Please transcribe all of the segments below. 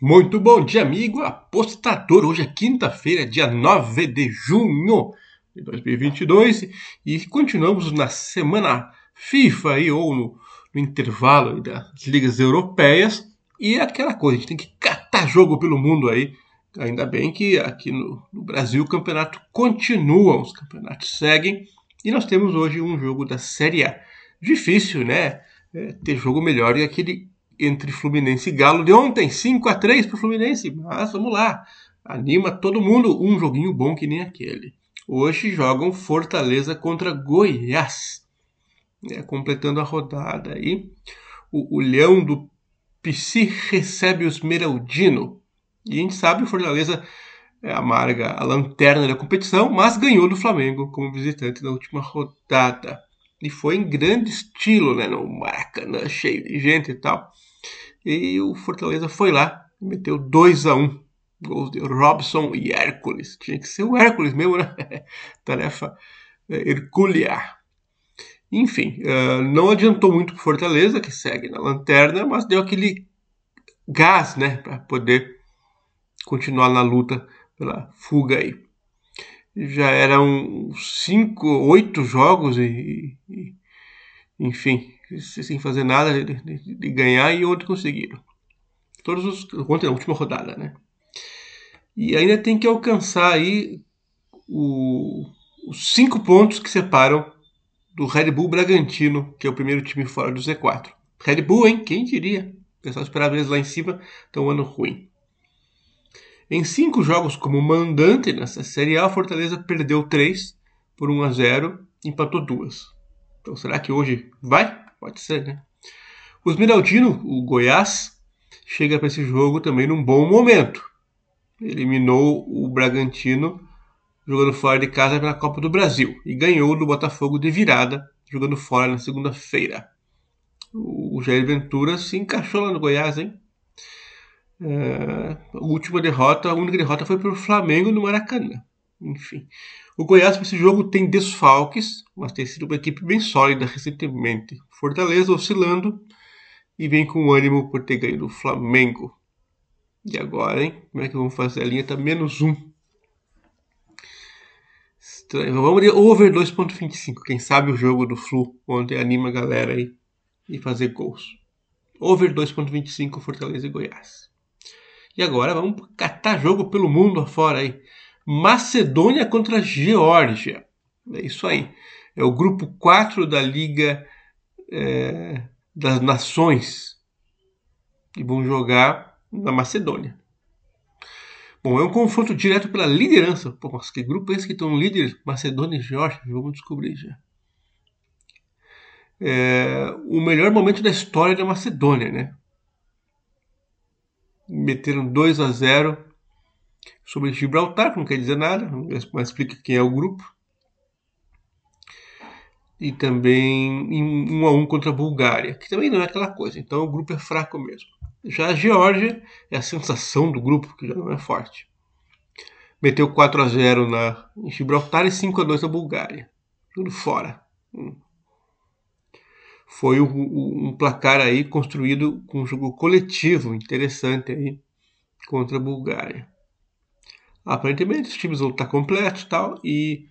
Muito bom dia, amigo apostador. Hoje é quinta-feira, dia 9 de junho de 2022 e continuamos na semana FIFA aí, ou no, no intervalo das ligas europeias. E é aquela coisa, a gente tem que catar jogo pelo mundo aí. Ainda bem que aqui no, no Brasil o campeonato continua, os campeonatos seguem e nós temos hoje um jogo da Série A. Difícil, né? É, ter jogo melhor que aquele entre Fluminense e Galo de ontem, 5 a 3 para o Fluminense. Mas vamos lá, anima todo mundo, um joguinho bom que nem aquele. Hoje jogam Fortaleza contra Goiás, né, completando a rodada aí. O, o Leão do Psi recebe os Meraldino. E a gente sabe o Fortaleza é amarga a lanterna da competição, mas ganhou do Flamengo como visitante na última rodada. E foi em grande estilo, né, no Maracanã, cheio de gente e tal. E o Fortaleza foi lá e meteu 2 a 1 um. Gols de Robson e Hércules. Tinha que ser o Hércules mesmo, né? Tarefa é, hercúlea. Enfim, uh, não adiantou muito para Fortaleza, que segue na lanterna, mas deu aquele gás, né? Para poder continuar na luta pela fuga aí. Já eram cinco, oito jogos e, e enfim, sem fazer nada de, de, de ganhar e ontem conseguiram. Todos os. Ontem, a última rodada, né? E ainda tem que alcançar aí o, os cinco pontos que separam do Red Bull Bragantino, que é o primeiro time fora do Z4. Red Bull, hein? Quem diria? O pessoal esperava eles lá em cima, então um ano ruim. Em cinco jogos como mandante nessa Série A, a Fortaleza perdeu três por 1 a 0 empatou duas. Então será que hoje vai? Pode ser, né? O Esmeraldino, o Goiás, chega para esse jogo também num bom momento. Eliminou o Bragantino jogando fora de casa pela Copa do Brasil e ganhou do Botafogo de virada jogando fora na segunda-feira. O Jair Ventura se encaixou lá no Goiás, hein? É, a última derrota, a única derrota foi para o Flamengo no Maracanã. Enfim, o Goiás para esse jogo tem desfalques, mas tem sido uma equipe bem sólida recentemente. Fortaleza oscilando e vem com ânimo por ter ganho do Flamengo. E agora, hein? Como é que vamos fazer? A linha está menos um. Estranho. Vamos de over 2.25. Quem sabe o jogo do Flu ontem anima a galera aí e fazer gols. Over 2.25 Fortaleza e Goiás. E agora vamos catar jogo pelo mundo afora aí. Macedônia contra Geórgia. É isso aí. É o grupo 4 da Liga é, das Nações. E vão jogar na Macedônia. Bom, é um confronto direto pela liderança. Pô, mas que grupo é esse que estão líderes? Macedônia e Geórgia? Vamos descobrir já. É, o melhor momento da história da Macedônia, né? Meteram 2 a 0 sobre Gibraltar, que não quer dizer nada, mas explica quem é o grupo. E também em um a um contra a Bulgária, que também não é aquela coisa, então o grupo é fraco mesmo. Já a Geórgia é a sensação do grupo, que já não é forte. Meteu 4 a 0 na, em Gibraltar e 5 a 2 na Bulgária. Tudo fora. Hum. Foi um placar aí construído com um jogo coletivo interessante aí contra a Bulgária. Aparentemente os times vão estar completos e tal, e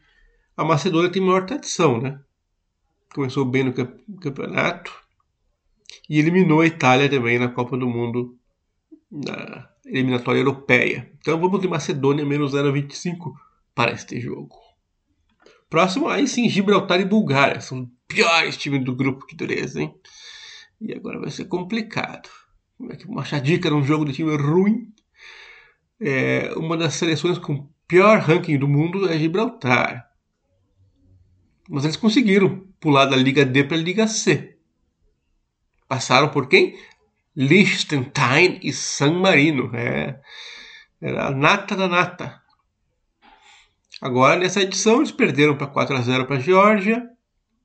a Macedônia tem maior tradição, né? Começou bem no campeonato e eliminou a Itália também na Copa do Mundo, na eliminatória europeia. Então vamos de Macedônia menos 0,25 para este jogo. Próximo, aí sim, Gibraltar e Bulgária. São piores times do grupo, que dureza, hein? E agora vai ser complicado. Como é que achar dica num jogo de time ruim? é, uma das seleções com pior ranking do mundo é Gibraltar. Mas eles conseguiram pular da Liga D para a Liga C. Passaram por quem? Liechtenstein e San Marino. É, era a nata da nata. Agora, nessa edição, eles perderam para 4 a 0 para a Geórgia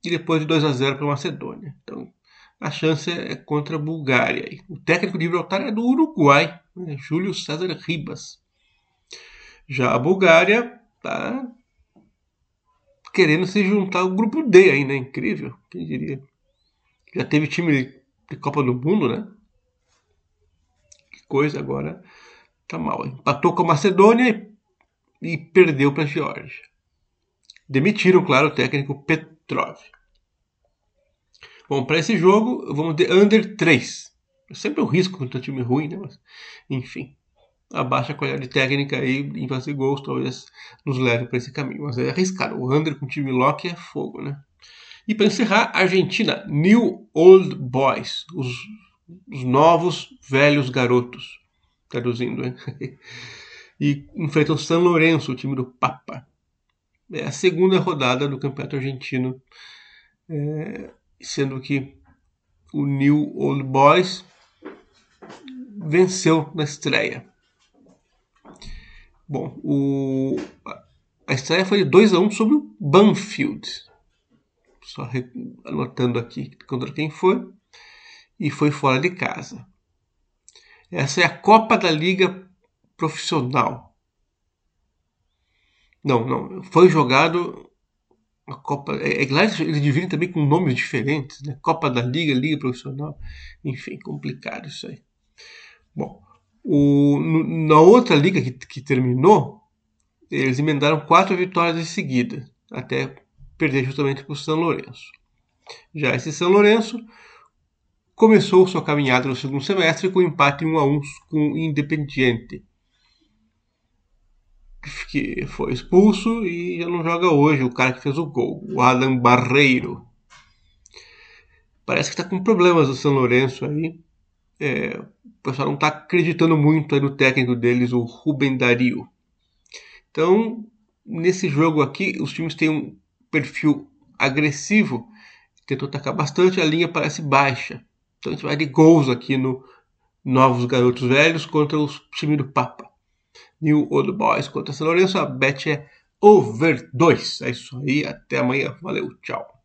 e depois de 2 a 0 para a Macedônia. Então, a chance é contra a Bulgária. O técnico de Gibraltar é do Uruguai. Né? Júlio César Ribas. Já a Bulgária está querendo se juntar ao grupo D ainda, incrível, quem diria. Já teve time de Copa do Mundo, né? coisa agora tá mal. Empatou com a Macedônia e, e perdeu para a Geórgia. Demitiram, claro, o técnico Petrov. Bom, para esse jogo, vamos de under 3. É sempre um risco contra um time ruim, né? Mas, enfim, a baixa qualidade técnica aí em fazer gols talvez nos leve para esse caminho. Mas é arriscado. O under com o time Loki é fogo, né? E para encerrar, Argentina, New Old Boys, os, os novos velhos garotos, traduzindo, hein? e enfrentam São Lourenço, o time do Papa. É a segunda rodada do Campeonato Argentino. É, sendo que o New Old Boys venceu na estreia. Bom, o, a estreia foi de 2 a 1 sobre o Banfield. Só anotando aqui contra quem foi. E foi fora de casa. Essa é a Copa da Liga Profissional. Não, não. Foi jogado a Copa. É, é, lá eles dividem também com nomes diferentes, né? Copa da Liga, Liga Profissional. Enfim, complicado isso aí. Bom, o, na outra liga que, que terminou, eles emendaram quatro vitórias em seguida, até perder justamente para o São Lourenço. Já esse São Lourenço começou sua caminhada no segundo semestre com empate 1 a 1 com o Independiente que foi expulso e já não joga hoje, o cara que fez o gol, o Adam Barreiro. Parece que está com problemas o São Lourenço aí. É, o pessoal não está acreditando muito no técnico deles, o Rubem Dario. Então, nesse jogo aqui, os times têm um perfil agressivo, tentou atacar bastante, a linha parece baixa. Então a gente vai de gols aqui no Novos Garotos Velhos contra o time do Papa. New Old Boys contra São Lourenço. A bet é over 2. É isso aí. Até amanhã. Valeu. Tchau.